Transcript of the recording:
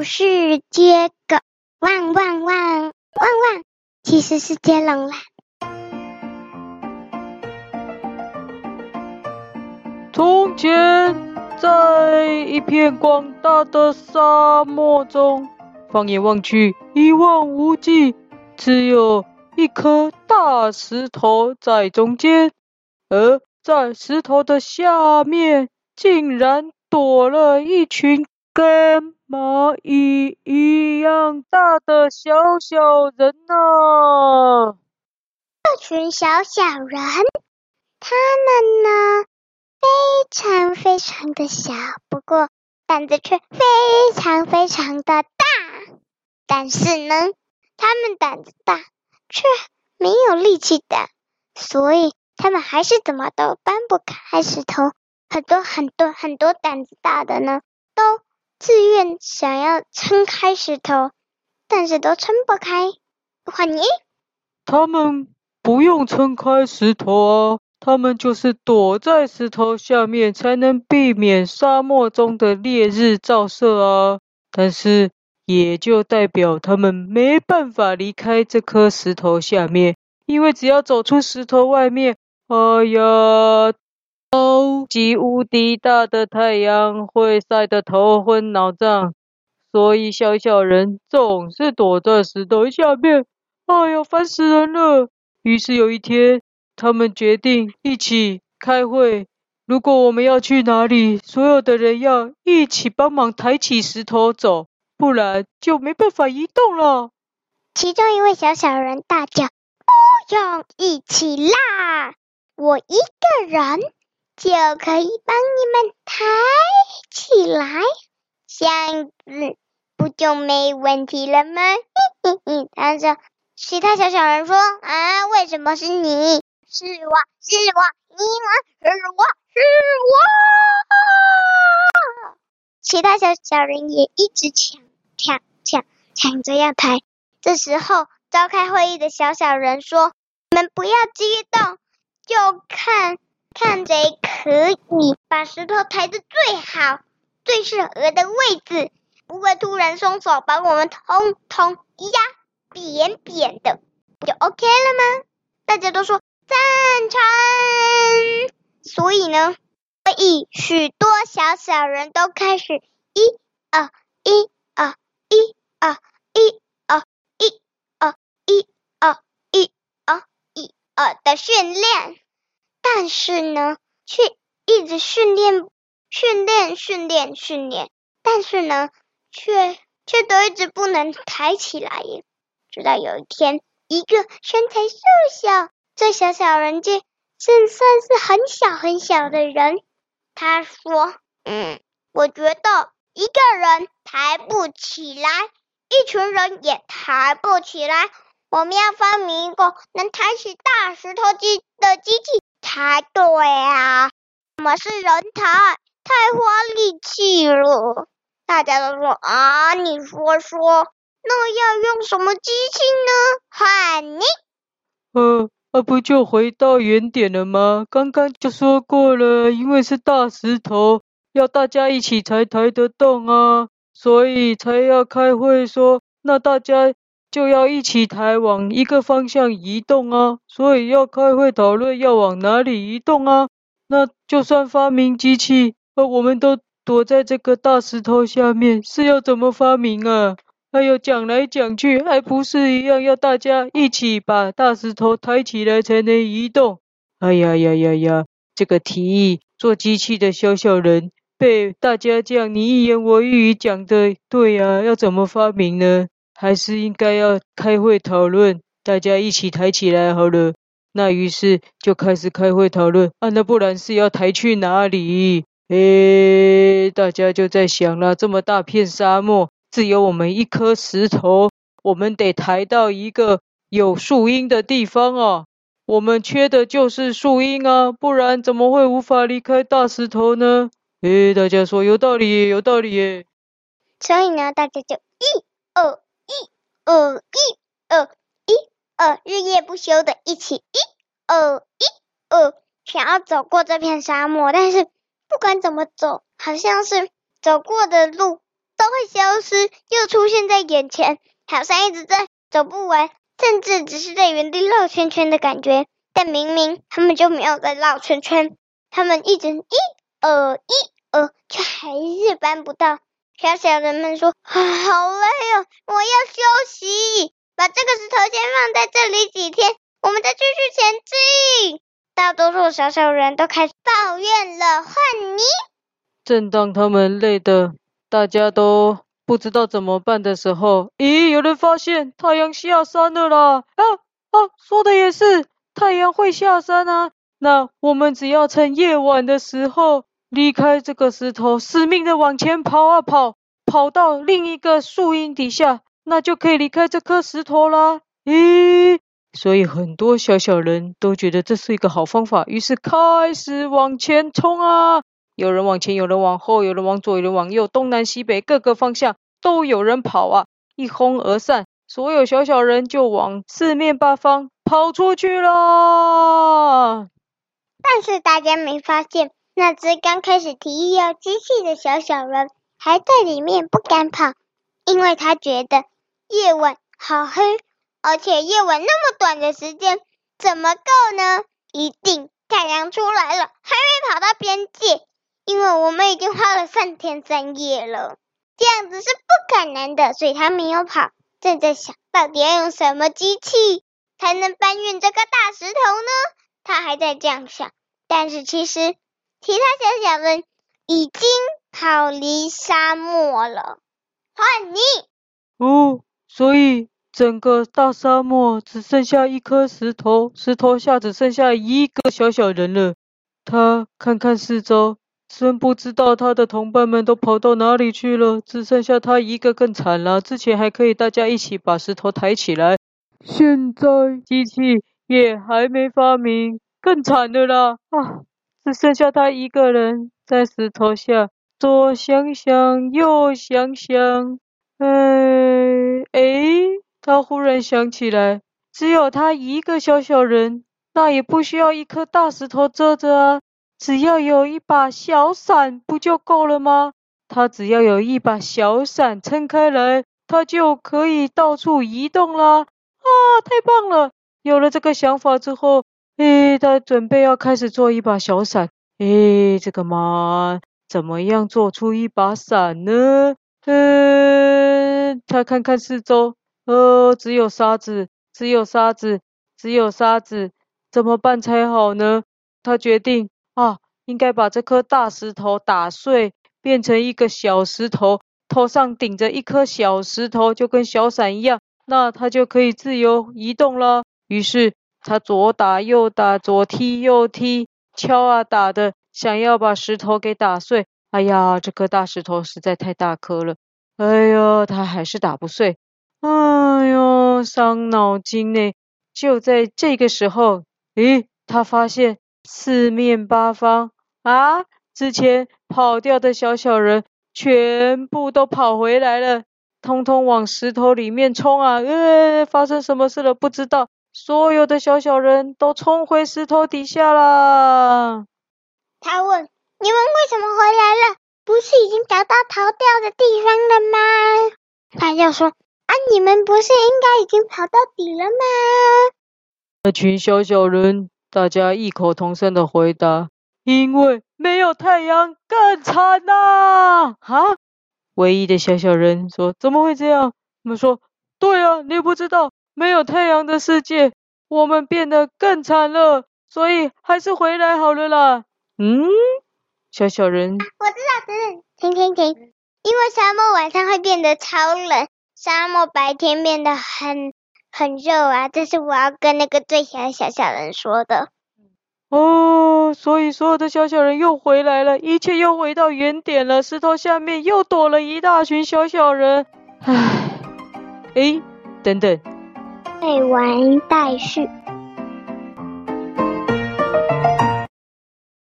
不是接狗，汪汪汪。汪汪，其实是接龙啦。从前，在一片广大的沙漠中，放眼望去，一望无际，只有一颗大石头在中间，而在石头的下面，竟然躲了一群跟蚂蚁一样大的小小人呢。这群小小人，他们呢？非常非常的小，不过胆子却非常非常的大。但是呢，他们胆子大，却没有力气大，所以他们还是怎么都搬不开石头。很多很多很多胆子大的呢，都自愿想要撑开石头，但是都撑不开。换你，他们不用撑开石头啊。他们就是躲在石头下面，才能避免沙漠中的烈日照射啊！但是也就代表他们没办法离开这颗石头下面，因为只要走出石头外面，哎呀，超级无敌大的太阳会晒得头昏脑胀，所以小小人总是躲在石头下面。哎呀，烦死人了！于是有一天。他们决定一起开会。如果我们要去哪里，所有的人要一起帮忙抬起石头走，不然就没办法移动了。其中一位小小人大叫：“不用一起啦，我一个人就可以帮你们抬起来，这样子不就没问题了吗？”嘿嘿嘿，他说：“其他小小人说啊，为什么是你？”是我，是我，你们是我，是我。其他小小人也一直抢抢抢抢着要抬。这时候，召开会议的小小人说：“你们不要激动，就看看谁可以把石头抬得最好、最适合的位置，不会突然松手把我们通通压扁扁的，不就 OK 了吗？”大家都说。赞成，所以呢，所以许多小小人都开始一二一二一二一二一二一二一二一二的训练，但是呢，却一直训练训练训练训练，但是呢，却却都一直不能抬起来。直到有一天，一个身材瘦小。这小小人界，这算是很小很小的人。他说：“嗯，我觉得一个人抬不起来，一群人也抬不起来。我们要发明一个能抬起大石头机的机器才对啊！什么是人抬？太花力气了。”大家都说：“啊，你说说，那要用什么机器呢？”喊你，嗯。那、啊、不就回到原点了吗？刚刚就说过了，因为是大石头，要大家一起才抬得动啊，所以才要开会说，那大家就要一起抬，往一个方向移动啊，所以要开会讨论要往哪里移动啊。那就算发明机器，我们都躲在这个大石头下面，是要怎么发明啊？还有讲来讲去，还不是一样，要大家一起把大石头抬起来才能移动。哎呀呀呀呀！这个提议做机器的小小人被大家这样你一言我一语讲的，对呀，要怎么发明呢？还是应该要开会讨论，大家一起抬起来好了。那于是就开始开会讨论啊，那不然是要抬去哪里？诶，大家就在想了，这么大片沙漠。只有我们一颗石头，我们得抬到一个有树荫的地方啊！我们缺的就是树荫啊，不然怎么会无法离开大石头呢？诶，大家说有道理，有道理耶！所以呢，大家就一二一二一二一二，日夜不休的一起一二一二，想要走过这片沙漠，但是不管怎么走，好像是走过的路。都会消失，又出现在眼前，好像一直在走不完，甚至只是在原地绕圈圈的感觉。但明明他们就没有在绕圈圈，他们一直一呃一呃，却还是搬不到。小小人们说：“，好累哦，我要休息。把这个石头先放在这里几天，我们再继续前进。”大多数小小人都开始抱怨了。换你。正当他们累得大家都不知道怎么办的时候，咦，有人发现太阳下山了啦！啊啊，说的也是，太阳会下山啊。那我们只要趁夜晚的时候。离开这个石头，死命的往前跑啊跑，跑到另一个树荫底下，那就可以离开这颗石头啦。咦，所以很多小小人都觉得这是一个好方法，于是开始往前冲啊！有人往前，有人往后，有人往左，有人往右，东南西北各个方向都有人跑啊！一哄而散，所有小小人就往四面八方跑出去了。但是大家没发现。那只刚开始提议要机器的小小人还在里面不敢跑，因为他觉得夜晚好黑，而且夜晚那么短的时间怎么够呢？一定太阳出来了，还没跑到边界，因为我们已经花了三天三夜了，这样子是不可能的，所以他没有跑，正在想到底要用什么机器才能搬运这个大石头呢？他还在这样想，但是其实。其他小小们已经逃离沙漠了，换你哦，所以整个大沙漠只剩下一颗石头，石头下只剩下一个小小人了。他看看四周，真不知道他的同伴们都跑到哪里去了，只剩下他一个，更惨了。之前还可以大家一起把石头抬起来，现在机器也还没发明，更惨的啦啊！只剩下他一个人在石头下，左想想，右想想，哎哎，他忽然想起来，只有他一个小小人，那也不需要一颗大石头遮着啊，只要有一把小伞不就够了吗？他只要有一把小伞撑开来，他就可以到处移动啦！啊，太棒了！有了这个想法之后。诶，他准备要开始做一把小伞。诶，这个嘛，怎么样做出一把伞呢？嗯，他看看四周，呃，只有沙子，只有沙子，只有沙子，怎么办才好呢？他决定啊，应该把这颗大石头打碎，变成一个小石头，头上顶着一颗小石头，就跟小伞一样，那他就可以自由移动了。于是。他左打右打，左踢右踢，敲啊打的，想要把石头给打碎。哎呀，这颗大石头实在太大颗了。哎呦，他还是打不碎。哎呦，伤脑筋呢。就在这个时候，诶，他发现四面八方啊，之前跑掉的小小人全部都跑回来了，通通往石头里面冲啊！呃，发生什么事了？不知道。所有的小小人都冲回石头底下了。他问：“你们为什么回来了？不是已经找到逃掉的地方了吗？”他又说：“啊，你们不是应该已经跑到底了吗？”那群小小人大家异口同声的回答：“因为没有太阳更惨呐！”啊，唯一的小小人说：“怎么会这样？”我们说：“对啊，你不知道。”没有太阳的世界，我们变得更惨了，所以还是回来好了啦。嗯，小小人，我知道，等等，停停停，因为沙漠晚上会变得超冷，沙漠白天变得很很热啊。这是我要跟那个最小的小小人说的。哦，所以所有的小小人又回来了，一切又回到原点了。石头下面又躲了一大群小小人。唉，诶，等等。未完待续。